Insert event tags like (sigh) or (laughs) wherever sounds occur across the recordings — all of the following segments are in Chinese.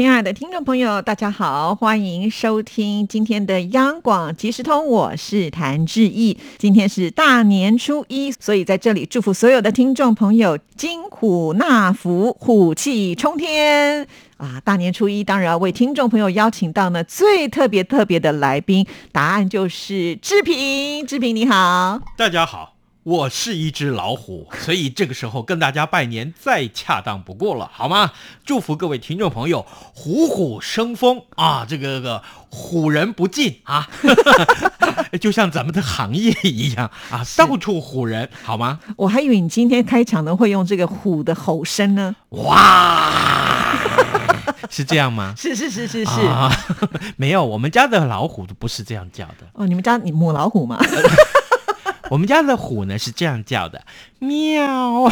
亲爱的听众朋友，大家好，欢迎收听今天的央广即时通，我是谭志毅。今天是大年初一，所以在这里祝福所有的听众朋友金虎纳福，虎气冲天啊！大年初一，当然要为听众朋友邀请到呢最特别特别的来宾，答案就是志平。志平你好，大家好。我是一只老虎，所以这个时候跟大家拜年再恰当不过了，好吗？祝福各位听众朋友虎虎生风啊！这个个虎人不进啊，(laughs) 就像咱们的行业一样啊，到处虎人，好吗？我还以为你今天开场呢会用这个虎的吼声呢。哇，(laughs) 是这样吗？是是是是是，(laughs) 没有，我们家的老虎都不是这样叫的。哦，你们家你母老虎吗？我们家的虎呢是这样叫的，喵。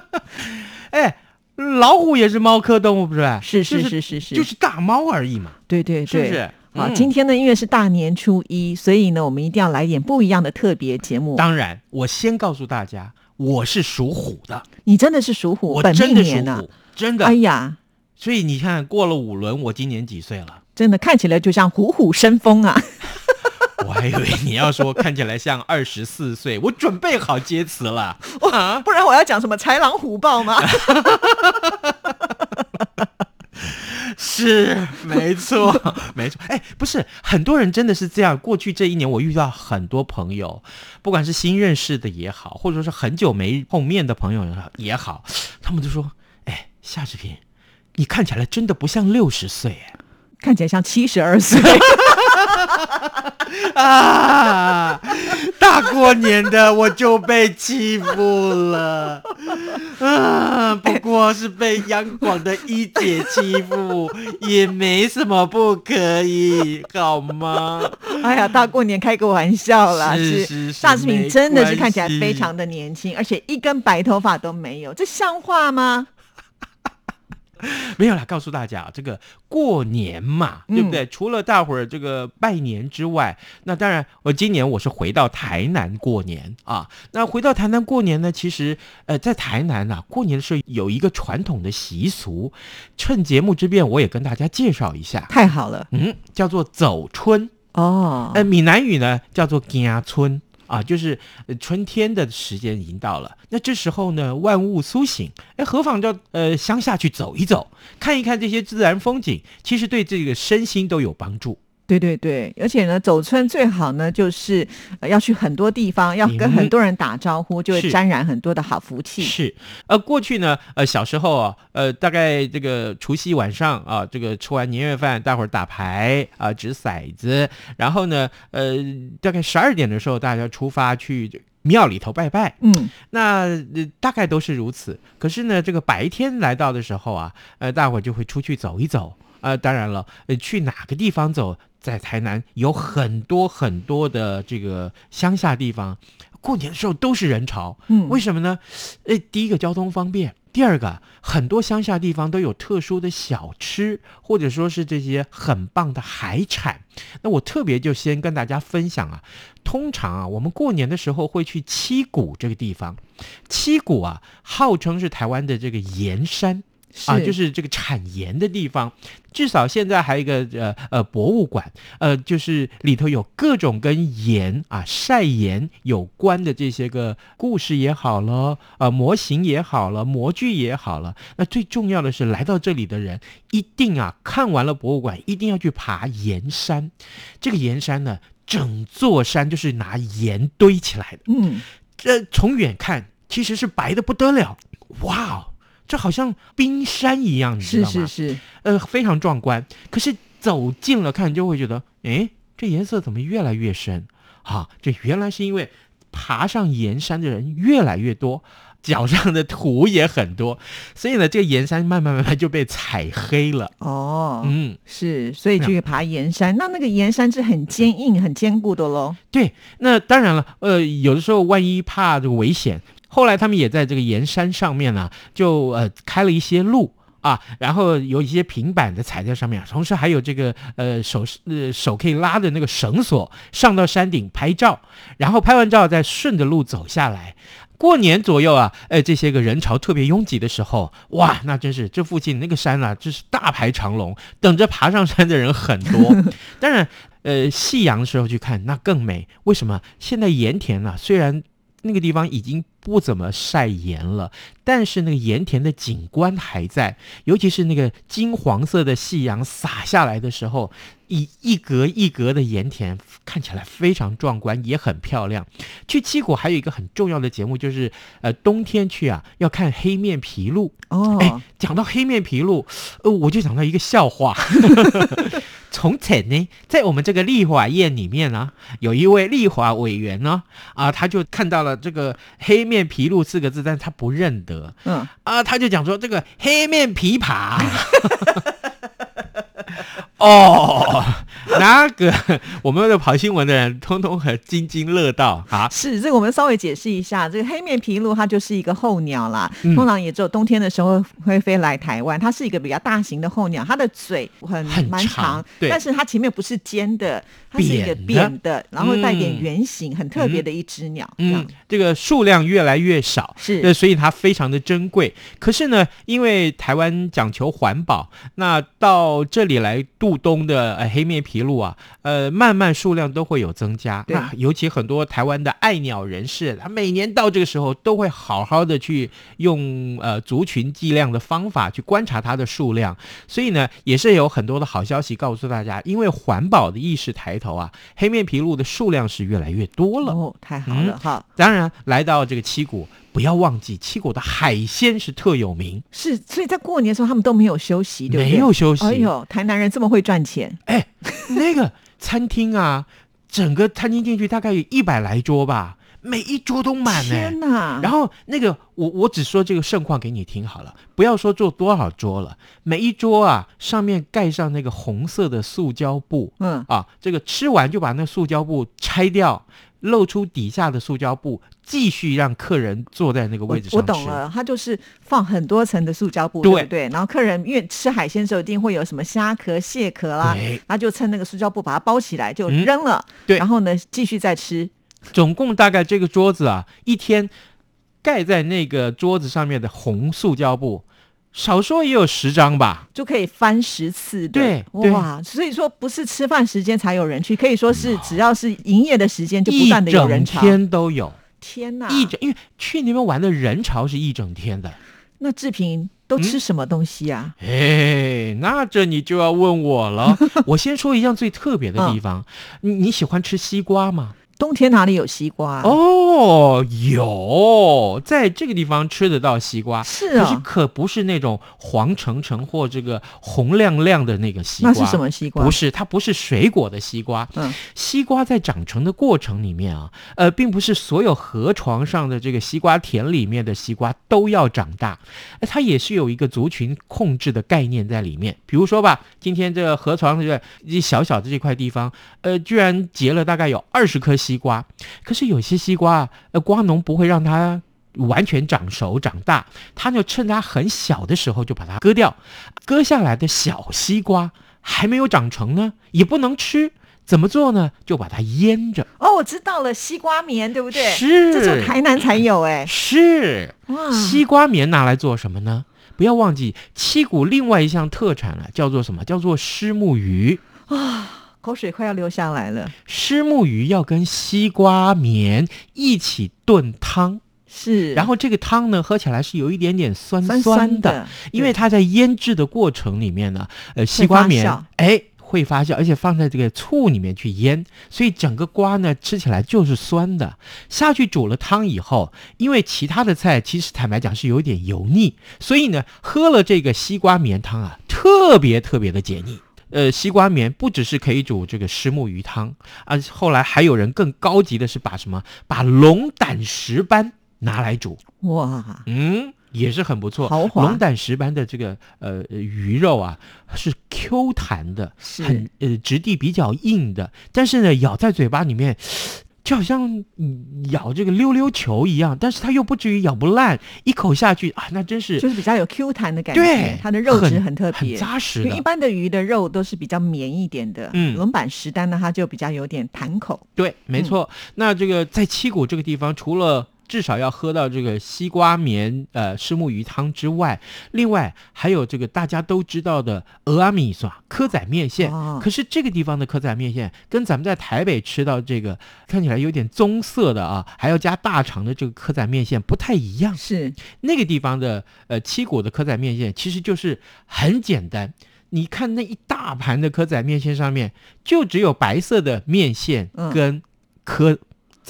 (laughs) 哎，老虎也是猫科动物，不是？是是是是是，就是大猫而已嘛。对对对，是不是？好，今天呢，因为是大年初一，所以呢，我们一定要来点不一样的特别节目。当然，我先告诉大家，我是属虎的。你真的是属虎？我真的属虎，真的。哎呀，所以你看，过了五轮，我今年几岁了？真的看起来就像虎虎生风啊。(laughs) 我还以为你要说看起来像二十四岁，我准备好接词了，哇！不然我要讲什么豺狼虎豹吗？(laughs) 是，没错，没错。哎，不是，很多人真的是这样。过去这一年，我遇到很多朋友，不管是新认识的也好，或者说是很久没碰面的朋友也好，他们都说：“哎，夏志平，你看起来真的不像六十岁，哎，看起来像七十二岁。(laughs) ” (laughs) 啊！大过年的我就被欺负了啊！不过是被央广的一姐欺负，也没什么不可以，好吗？哎呀，大过年开个玩笑啦！是是是，夏志平真的是看起来非常的年轻，而且一根白头发都没有，这像话吗？(laughs) 没有啦，告诉大家啊这个过年嘛，对不对？除了大伙儿这个拜年之外，那当然，我今年我是回到台南过年啊。那回到台南过年呢，其实呃，在台南啊，过年的时候有一个传统的习俗，趁节目之便，我也跟大家介绍一下。太好了，嗯，叫做走春哦，呃，闽南语呢叫做家春。啊，就是春天的时间已经到了，那这时候呢，万物苏醒，哎，何妨到呃乡下去走一走，看一看这些自然风景，其实对这个身心都有帮助。对对对，而且呢，走村最好呢，就是要去很多地方，要跟很多人打招呼，就会沾染很多的好福气。是，呃，过去呢，呃，小时候啊，呃，大概这个除夕晚上啊，这个吃完年夜饭，大伙儿打牌啊，掷骰子，然后呢，呃，大概十二点的时候，大家出发去庙里头拜拜。嗯，那大概都是如此。可是呢，这个白天来到的时候啊，呃，大伙儿就会出去走一走。啊，当然了，呃，去哪个地方走？在台南有很多很多的这个乡下地方，过年的时候都是人潮。嗯，为什么呢？呃，第一个交通方便，第二个很多乡下地方都有特殊的小吃，或者说是这些很棒的海产。那我特别就先跟大家分享啊，通常啊，我们过年的时候会去七股这个地方，七股啊，号称是台湾的这个盐山。啊，就是这个产盐的地方，至少现在还有一个呃呃博物馆，呃，就是里头有各种跟盐啊晒盐有关的这些个故事也好了，呃模型也好了，模具也好了。那最重要的是，来到这里的人一定啊看完了博物馆，一定要去爬盐山。这个盐山呢，整座山就是拿盐堆起来的。嗯，这从远看其实是白的不得了，哇！这好像冰山一样，你知道吗？是是是，呃，非常壮观。可是走近了看，就会觉得，哎，这颜色怎么越来越深？啊，这原来是因为爬上岩山的人越来越多，脚上的土也很多，所以呢，这个岩山慢慢慢慢就被踩黑了。哦，嗯，是，所以去爬岩山，那那个岩山是很坚硬、很坚固的喽。对，那当然了，呃，有的时候万一怕这个危险。后来他们也在这个盐山上面呢、就呃开了一些路。啊，然后有一些平板的踩在上面，同时还有这个呃手呃手可以拉的那个绳索，上到山顶拍照，然后拍完照再顺着路走下来。过年左右啊，呃，这些个人潮特别拥挤的时候，哇，那真是这附近那个山啊，真是大排长龙，等着爬上山的人很多。(laughs) 当然，呃，夕阳的时候去看那更美。为什么？现在盐田啊，虽然那个地方已经不怎么晒盐了，但是那个盐田的景观还在，尤其是那个金黄色的夕阳洒下来的时候，一一格一格的盐田看起来非常壮观，也很漂亮。去七股还有一个很重要的节目，就是呃冬天去啊要看黑面琵鹭。哦，哎，讲到黑面琵鹭，呃，我就想到一个笑话。(laughs) 从前呢，在我们这个立法院里面呢，有一位立法委员呢，啊，他就看到了这个“黑面琵鹭”四个字，但他不认得。嗯，啊，他就讲说这个“黑面琵琶”。(laughs) 哦，(laughs) 那个我们的跑新闻的人，通通很津津乐道啊。是这个，我们稍微解释一下，这个黑面琵鹭它就是一个候鸟啦，嗯通常也只有冬天的时候会飞来台湾。它是一个比较大型的候鸟，它的嘴很很蛮长对但是它前面不是尖的，它是一个扁的，然后带点嗯圆形，很特别的一只鸟。嗯，这个数量越来越少，是那所以它非常的珍贵。可是呢，因为台湾讲求环保，那到这里来度冬的呃黑面琵鹭啊，呃，慢慢数量都会有增加。对那尤其很多台湾的爱鸟人士，他每年到这个时候都会好好的去用呃族群计量的方法去观察它的数量。所以呢，也是有很多的好消息告诉大家，因为环保的意识抬头啊，黑面琵鹭的数量是越来越多了。哦，太好嗯了哈。当然，来到这个七股，不要忘记七股的海鲜是特有名，是，所以在过年的时候他们都没有休息，对不对？没有休息。哎呦，台南人这么会赚钱，哎，那个餐厅啊，整个餐厅进去大概有一百来桌吧，每一桌都满呢、天哪！然后那个，我我只说这个盛况给你听好了，不要说做多少桌了，每一桌啊上面盖上那个红色的塑胶布嗯，啊，这个吃完就把那塑胶布拆掉，露出底下的塑胶布，继续让客人坐在那个位置上吃。我懂了，他就是放很多层的塑胶布，对对不对？然后客人因为吃海鲜的时候一定会有什么虾壳、蟹壳啦，他就趁那个塑胶布把它包起来就嗯扔了，对然后呢继续再吃。总共大概这个桌子啊，一天盖在那个桌子上面的红塑胶布，少说也有十张吧。就可以翻十次，对对哇！所以说不是吃饭时间才有人去，可以说是只要是营业的时间就不断的有人潮。天都有，天哪！一整因为去那边玩的人潮是一整天的。那志平都吃什么东西啊？哎，那这你就要问我了。(laughs) 我先说一样最特别的地方，你你喜欢吃西瓜吗？冬天哪里有西瓜、啊？哦，有，在这个地方吃得到西瓜，是可是啊，可不是那种黄澄澄或这个红亮亮的那个西瓜。那是什么西瓜？不是，它不是水果的西瓜。嗯，西瓜在长成的过程里面啊，呃，并不是所有河床上的这个西瓜田里面的西瓜都要长大，呃它也是有一个族群控制的概念在里面。比如说吧，今天这个河床这个一小小的这块地方，呃，居然结了大概有二十颗西瓜，可是有些西瓜啊，呃，瓜农不会让它。完全长熟长大，他就趁它很小的时候就把它割掉，割下来的小西瓜还没有长成呢，也不能吃，怎么做呢？就把它腌着。哦，我知道了，西瓜棉，对不对？是这种台南才有哎。是，西瓜棉拿来做什么呢？不要忘记七股另外一项特产了，叫做什么？叫做虱目鱼。口水快要流下来了。虱目鱼要跟西瓜棉一起炖汤，是，然后这个汤呢喝起来是有一点点酸酸酸的，因为它在腌制的过程里面呢，呃，西瓜棉发酵哎会发酵，而且放在这个醋里面去腌，所以整个瓜呢吃起来就是酸的。下去煮了汤以后，因为其他的菜其实坦白讲是有点油腻，所以呢喝了这个西瓜棉汤啊，特别特别的解腻。呃，西瓜棉不只是可以煮这个虱目鱼汤啊，后来还有人更高级的是把什么把龙胆石斑拿来煮，哇，嗯，也是很不错。豪华龙胆石斑的这个呃鱼肉啊，是 Q 弹的，是很呃质地比较硬的，但是呢，咬在嘴巴里面。就好像嗯咬这个溜溜球一样，但是它又不至于咬不烂，一口下去啊，那真是就是比较有 Q 弹的感觉，对它的肉质很很特别，很扎实的一。般的鱼的肉都是比较绵一点的，嗯轮板石丹呢，它就比较有点弹口。对，没错。那这个在七股这个地方，除了至少要喝到这个西瓜棉呃虱目鱼汤之外，另外还有这个大家都知道的俄阿米索蚵仔面线。哦可是这个地方的蚵仔面线跟咱们在台北吃到这个看起来有点棕色的啊，还要加大肠的这个蚵仔面线不太一样。是那个地方的呃七股的蚵仔面线其实就是很简单。你看那一大盘的蚵仔面线上面，就只有白色的面线嗯跟蚵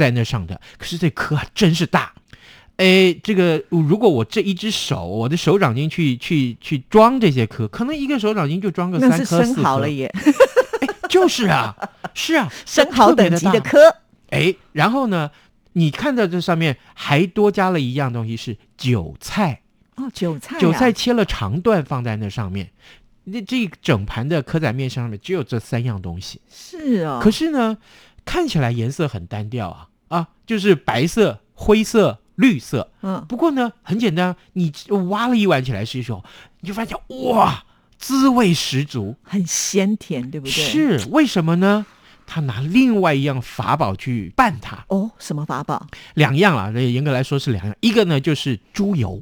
在那上的，可是这壳啊真是大。哎，这个如果我这一只手，我的手掌心去去去装这些壳，可能一个手掌心就装个三颗四颗生蚝了。耶，就是啊，是啊，(laughs) 生蚝等级的特别大科。哎，然后呢，你看到这上面还多加了一样东西，是韭菜。哦，韭菜、啊，韭菜切了长段放在那上面，那这一整盘的蚵仔面上面只有这三样东西。是哦，可是呢，看起来颜色很单调啊啊，就是白色、灰色、绿色。嗯，不过呢，很简单，你挖了一碗起来吃的时候，你就发现哇，滋味十足。很鲜甜，对不对？是为什么呢？他拿另外一样法宝去拌它，哦，什么法宝？两样啊，这严格来说是两样。一个呢就是猪油，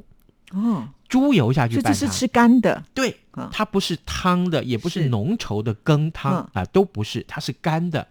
哦，猪油下去。这是吃干的。对啊，它不是汤的，也不是是浓稠的羹汤啊嗯、都不是，它是干的。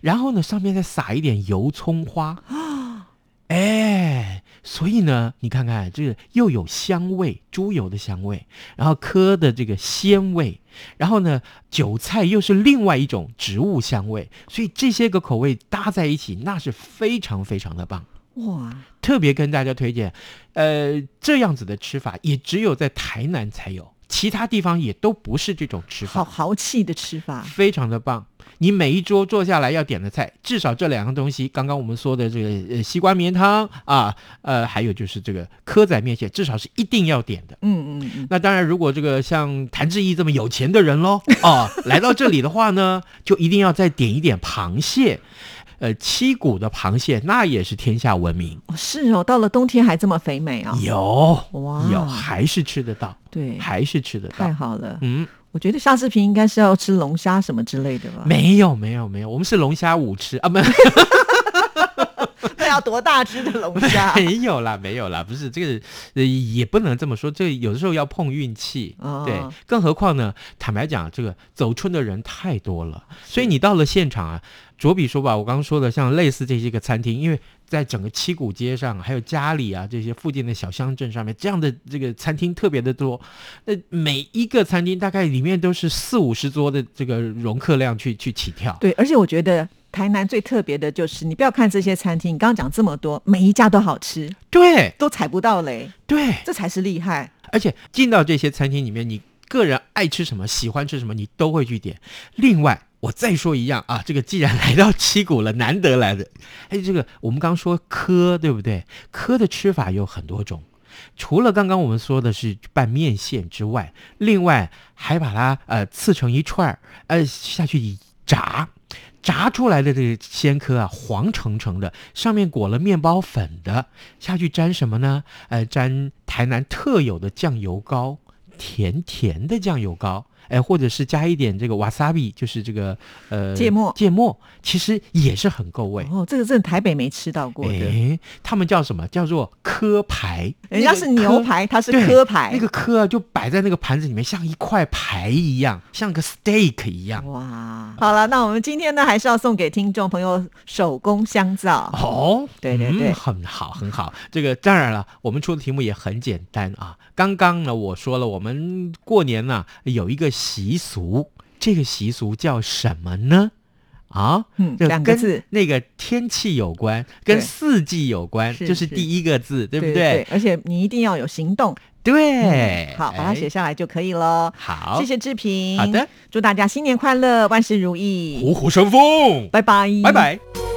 然后呢，上面再撒一点油葱花啊，(gasps) 哎，所以呢，你看看这个又有香味，猪油的香味，然后磕的这个鲜味，然后呢，韭菜又是另外一种植物香味，所以这些个口味搭在一起，那是非常非常的棒。哇，特别跟大家推荐，呃，这样子的吃法也只有在台南才有，其他地方也都不是这种吃法好，豪气的吃法。非常的棒。你每一桌坐下来要点的菜，至少这两样东西，刚刚我们说的这个呃西瓜棉汤啊，呃，还有就是这个蚵仔面线，至少是一定要点的。嗯嗯嗯，那当然，如果这个像谭志毅这么有钱的人喽，哦，来到这里的话呢，就一定要再点一点螃蟹，呃，七股的螃蟹那也是天下闻名。哦是哦，到了冬天还这么肥美啊、有哇有，还是吃得到，对，还是吃得到太到。好了。嗯，我觉得夏志平应该是要吃龙虾什么之类的吧？没有没有没有，我们是龙虾五吃啊，不 (laughs) (laughs) 那要多大只的龙虾？没有啦，没有啦，不是这个，呃，也不能这么说，这个有的时候要碰运气，哦对，更何况呢，坦白讲，这个走春的人太多了，所以你到了现场啊，着比说吧，我刚刚说的像类似这些个餐厅，因为在整个七股街上，还有家里啊这些附近的小乡镇上面，这样的这个餐厅特别的多，那每一个餐厅大概里面都是四五十桌的这个容客量去去起跳，对，而且我觉得台南最特别的就是，你不要看这些餐厅，你刚刚讲这么多，每一家都好吃，对。都踩不到雷，对，这才是厉害。而且进到这些餐厅里面，你个人爱吃什么、喜欢吃什么，你都会去点。另外，我再说一样啊，这个既然来到七股了，难得来的，(laughs) 哎，这个我们刚说蚵，对不对？蚵的吃法有很多种。除了刚刚我们说的是拌面线之外，另外还把它呃刺成一串儿，呃下去炸，炸出来的这个鲜蚵啊，黄澄澄的，上面裹了面包粉的，下去沾什么呢？呃，沾台南特有的酱油膏，甜甜的酱油膏。哎，或者是加一点这个 wasabi，就是这个呃芥末芥末其实也是很够味。哦，这个真的台北没吃到过的，哎，他们叫什么？叫做蚵排。人家是牛排，它是对蚵排。那个蚵啊，就摆在那个盘子里面，像一块排一样，像个 steak 一样。哇，好了，那我们今天呢，还是要送给听众朋友手工香皂。哦，对对对嗯很好，很好。这个当然了，我们出的题目也很简单啊。刚刚呢，我说了，我们过年呢、有一个习俗，这个习俗叫什么呢？啊，嗯两个字那个天气有关，跟四季有关，就是第一个字，对不对对？而且你一定要有行动。对，好，把它哎写下来就可以了。好，谢谢志平。好的，祝大家新年快乐，万事如意。虎虎生风，拜拜，拜拜。